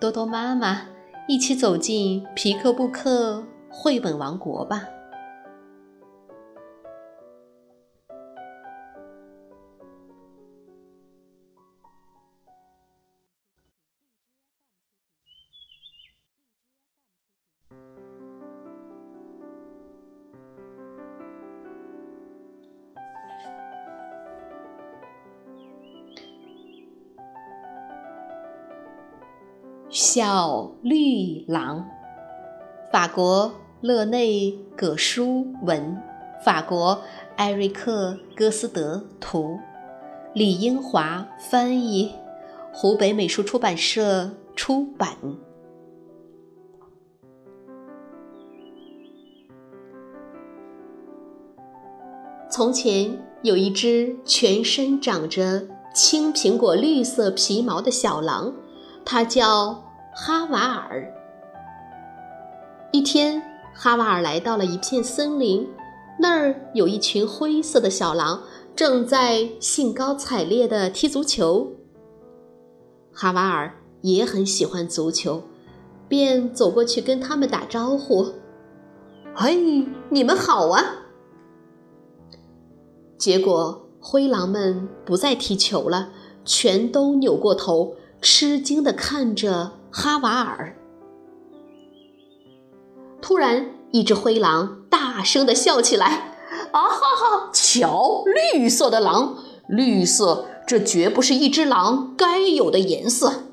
多多妈妈，一起走进皮克布克绘本王国吧。小绿狼，法国勒内葛舒文，法国艾瑞克戈斯德图，李英华翻译，湖北美术出版社出版。从前有一只全身长着青苹果绿色皮毛的小狼。它叫哈瓦尔。一天，哈瓦尔来到了一片森林，那儿有一群灰色的小狼正在兴高采烈地踢足球。哈瓦尔也很喜欢足球，便走过去跟他们打招呼：“嘿，你们好啊！”结果，灰狼们不再踢球了，全都扭过头。吃惊地看着哈瓦尔。突然，一只灰狼大声地笑起来：“啊哈哈！瞧，绿色的狼，绿色，这绝不是一只狼该有的颜色。”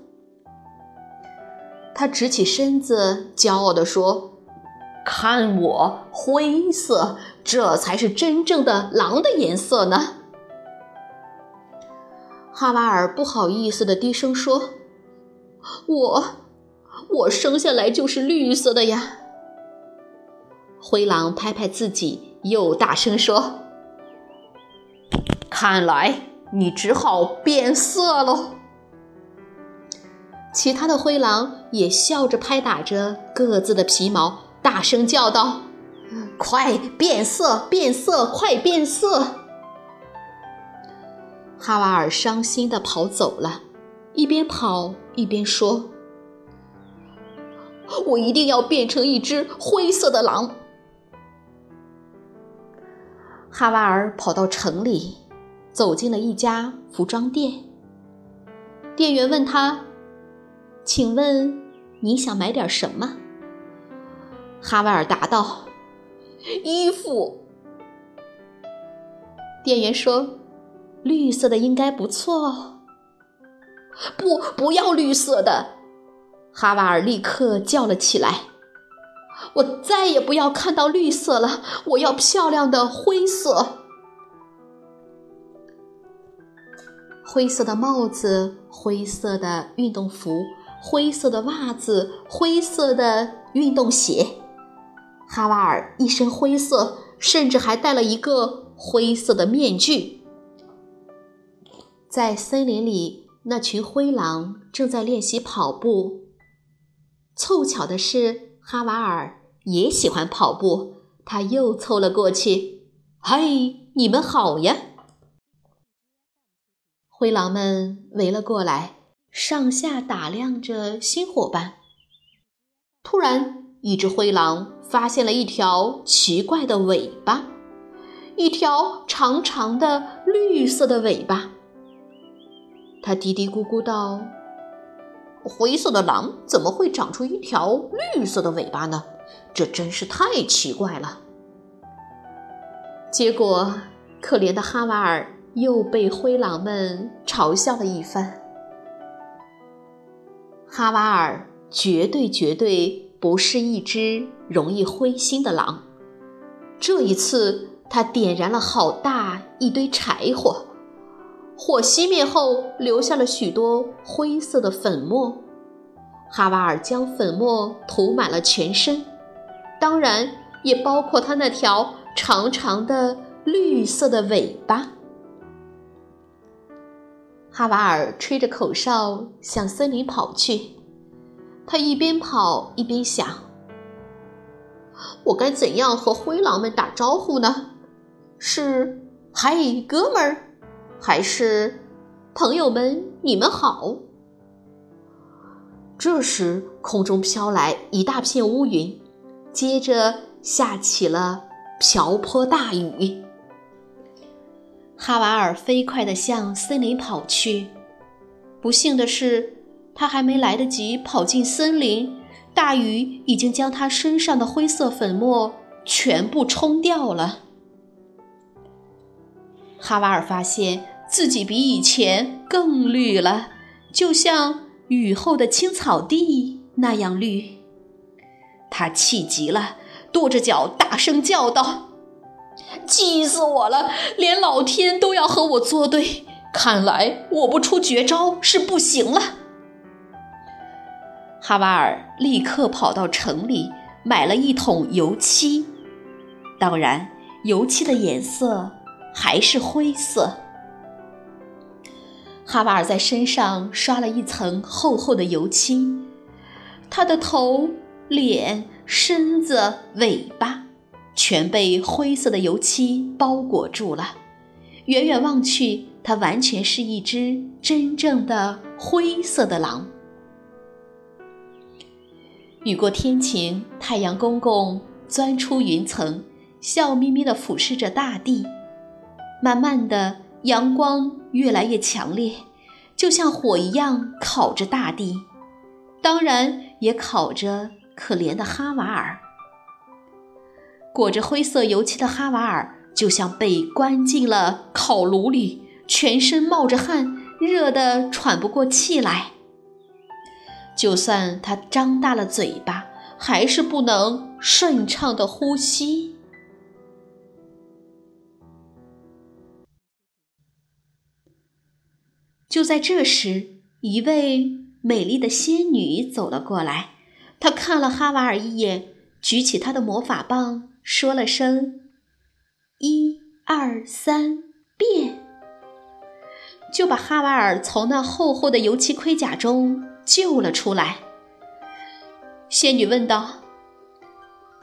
他直起身子，骄傲地说：“看我，灰色，这才是真正的狼的颜色呢。”哈瓦尔不好意思的低声说：“我，我生下来就是绿色的呀。”灰狼拍拍自己，又大声说：“看来你只好变色喽。”其他的灰狼也笑着拍打着各自的皮毛，大声叫道：“快变色，变色，快变色！”哈瓦尔伤心地跑走了，一边跑一边说：“我一定要变成一只灰色的狼。”哈瓦尔跑到城里，走进了一家服装店。店员问他：“请问你想买点什么？”哈瓦尔答道：“衣服。”店员说。绿色的应该不错哦。不，不要绿色的！哈瓦尔立刻叫了起来：“我再也不要看到绿色了！我要漂亮的灰色。灰色的帽子，灰色的运动服，灰色的袜子，灰色的运动鞋。哈瓦尔一身灰色，甚至还戴了一个灰色的面具。”在森林里，那群灰狼正在练习跑步。凑巧的是，哈瓦尔也喜欢跑步，他又凑了过去。“嘿，你们好呀！”灰狼们围了过来，上下打量着新伙伴。突然，一只灰狼发现了一条奇怪的尾巴，一条长长的绿色的尾巴。他嘀嘀咕咕道：“灰色的狼怎么会长出一条绿色的尾巴呢？这真是太奇怪了。”结果，可怜的哈瓦尔又被灰狼们嘲笑了一番。哈瓦尔绝对绝对不是一只容易灰心的狼。这一次，他点燃了好大一堆柴火。火熄灭后，留下了许多灰色的粉末。哈瓦尔将粉末涂满了全身，当然也包括他那条长长的绿色的尾巴。哈瓦尔吹着口哨向森林跑去，他一边跑一边想：“我该怎样和灰狼们打招呼呢？是‘嗨，哥们儿’，还是‘朋友们，你们好’？”这时，空中飘来一大片乌云，接着下起了瓢泼大雨。哈瓦尔飞快地向森林跑去，不幸的是，他还没来得及跑进森林，大雨已经将他身上的灰色粉末全部冲掉了。哈瓦尔发现自己比以前更绿了，就像……雨后的青草地那样绿，他气极了，跺着脚大声叫道：“气死我了！连老天都要和我作对，看来我不出绝招是不行了。”哈瓦尔立刻跑到城里买了一桶油漆，当然，油漆的颜色还是灰色。哈瓦尔在身上刷了一层厚厚的油漆，他的头、脸、身子、尾巴全被灰色的油漆包裹住了。远远望去，它完全是一只真正的灰色的狼。雨过天晴，太阳公公钻出云层，笑眯眯地俯视着大地。慢慢的。阳光越来越强烈，就像火一样烤着大地，当然也烤着可怜的哈瓦尔。裹着灰色油漆的哈瓦尔就像被关进了烤炉里，全身冒着汗，热得喘不过气来。就算他张大了嘴巴，还是不能顺畅的呼吸。就在这时，一位美丽的仙女走了过来。她看了哈瓦尔一眼，举起她的魔法棒，说了声“一二三变”，就把哈瓦尔从那厚厚的油漆盔甲中救了出来。仙女问道：“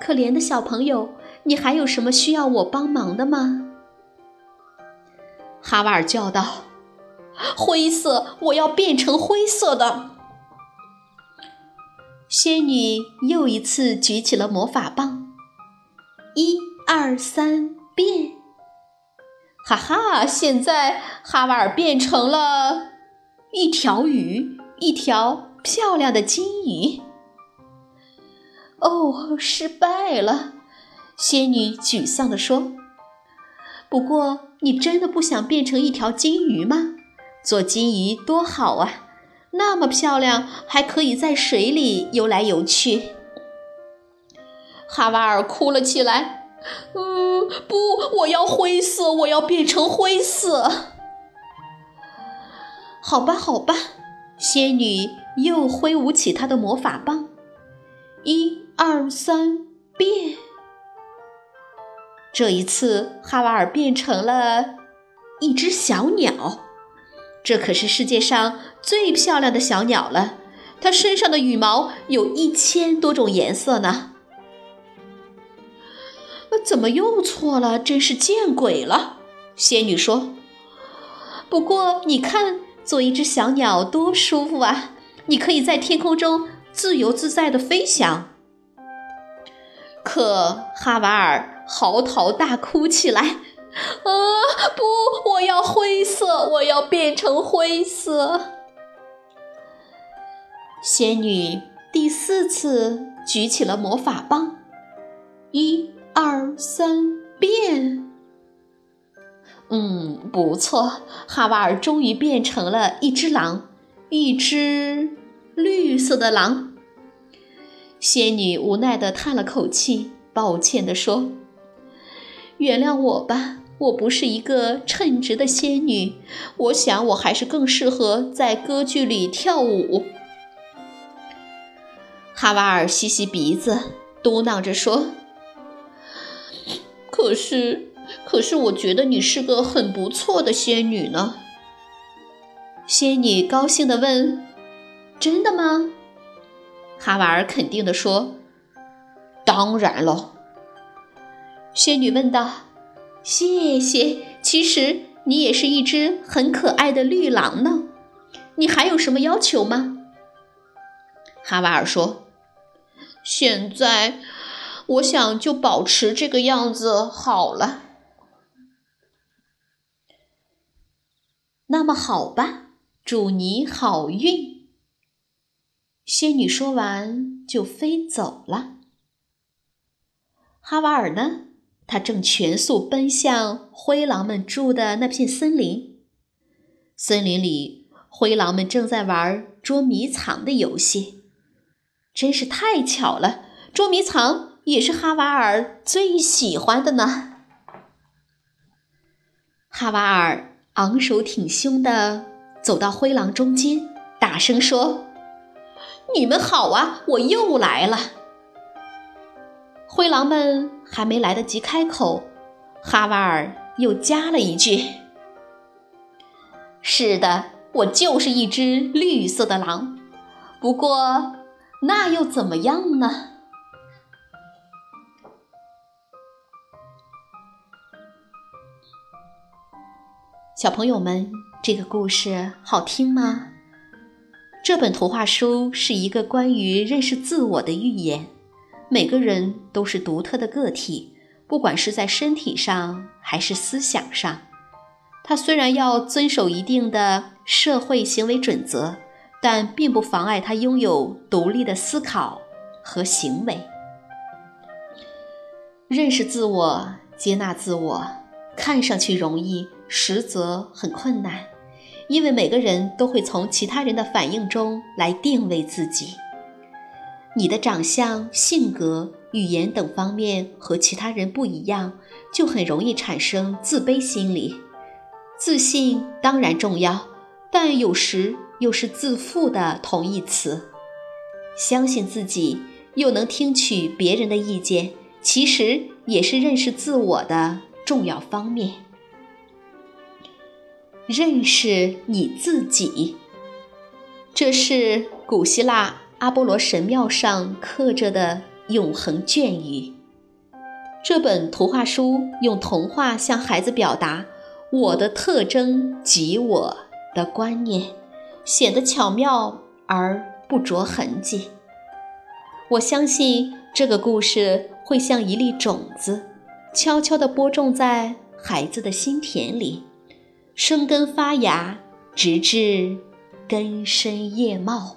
可怜的小朋友，你还有什么需要我帮忙的吗？”哈瓦尔叫道。灰色，我要变成灰色的。仙女又一次举起了魔法棒，一二三，变！哈哈，现在哈瓦尔变成了一条鱼，一条漂亮的金鱼。哦，失败了！仙女沮丧地说。不过，你真的不想变成一条金鱼吗？做金鱼多好啊，那么漂亮，还可以在水里游来游去。哈瓦尔哭了起来：“嗯，不，我要灰色，我要变成灰色。”好吧，好吧，仙女又挥舞起她的魔法棒，一二三，变！这一次，哈瓦尔变成了一只小鸟。这可是世界上最漂亮的小鸟了，它身上的羽毛有一千多种颜色呢。怎么又错了？真是见鬼了！仙女说：“不过你看，做一只小鸟多舒服啊！你可以在天空中自由自在的飞翔。”可哈瓦尔嚎啕大哭起来。啊！不，我要灰色，我要变成灰色。仙女第四次举起了魔法棒，一二三，变！嗯，不错，哈瓦尔终于变成了一只狼，一只绿色的狼。仙女无奈地叹了口气，抱歉地说：“原谅我吧。”我不是一个称职的仙女，我想我还是更适合在歌剧里跳舞。哈瓦尔吸吸鼻子，嘟囔着说：“可是，可是，我觉得你是个很不错的仙女呢。”仙女高兴地问：“真的吗？”哈瓦尔肯定地说：“当然了。”仙女问道：“谢谢。其实你也是一只很可爱的绿狼呢。你还有什么要求吗？”哈瓦尔说：“现在，我想就保持这个样子好了。”那么好吧。祝你好运。仙女说完就飞走了。哈瓦尔呢？他正全速奔向灰狼们住的那片森林。森林里，灰狼们正在玩捉迷藏的游戏。真是太巧了，捉迷藏也是哈瓦尔最喜欢的呢。哈瓦尔昂首挺胸的。走到灰狼中间，大声说：“你们好啊，我又来了。”灰狼们还没来得及开口，哈瓦尔又加了一句：“ 是的，我就是一只绿色的狼。不过，那又怎么样呢？”小朋友们。这个故事好听吗？这本图画书是一个关于认识自我的寓言。每个人都是独特的个体，不管是在身体上还是思想上。他虽然要遵守一定的社会行为准则，但并不妨碍他拥有独立的思考和行为。认识自我，接纳自我，看上去容易，实则很困难。因为每个人都会从其他人的反应中来定位自己。你的长相、性格、语言等方面和其他人不一样，就很容易产生自卑心理。自信当然重要，但有时又是自负的同义词。相信自己，又能听取别人的意见，其实也是认识自我的重要方面。认识你自己，这是古希腊阿波罗神庙上刻着的永恒隽语。这本图画书用童话向孩子表达“我的特征即我”的观念，显得巧妙而不着痕迹。我相信这个故事会像一粒种子，悄悄地播种在孩子的心田里。生根发芽，直至根深叶茂。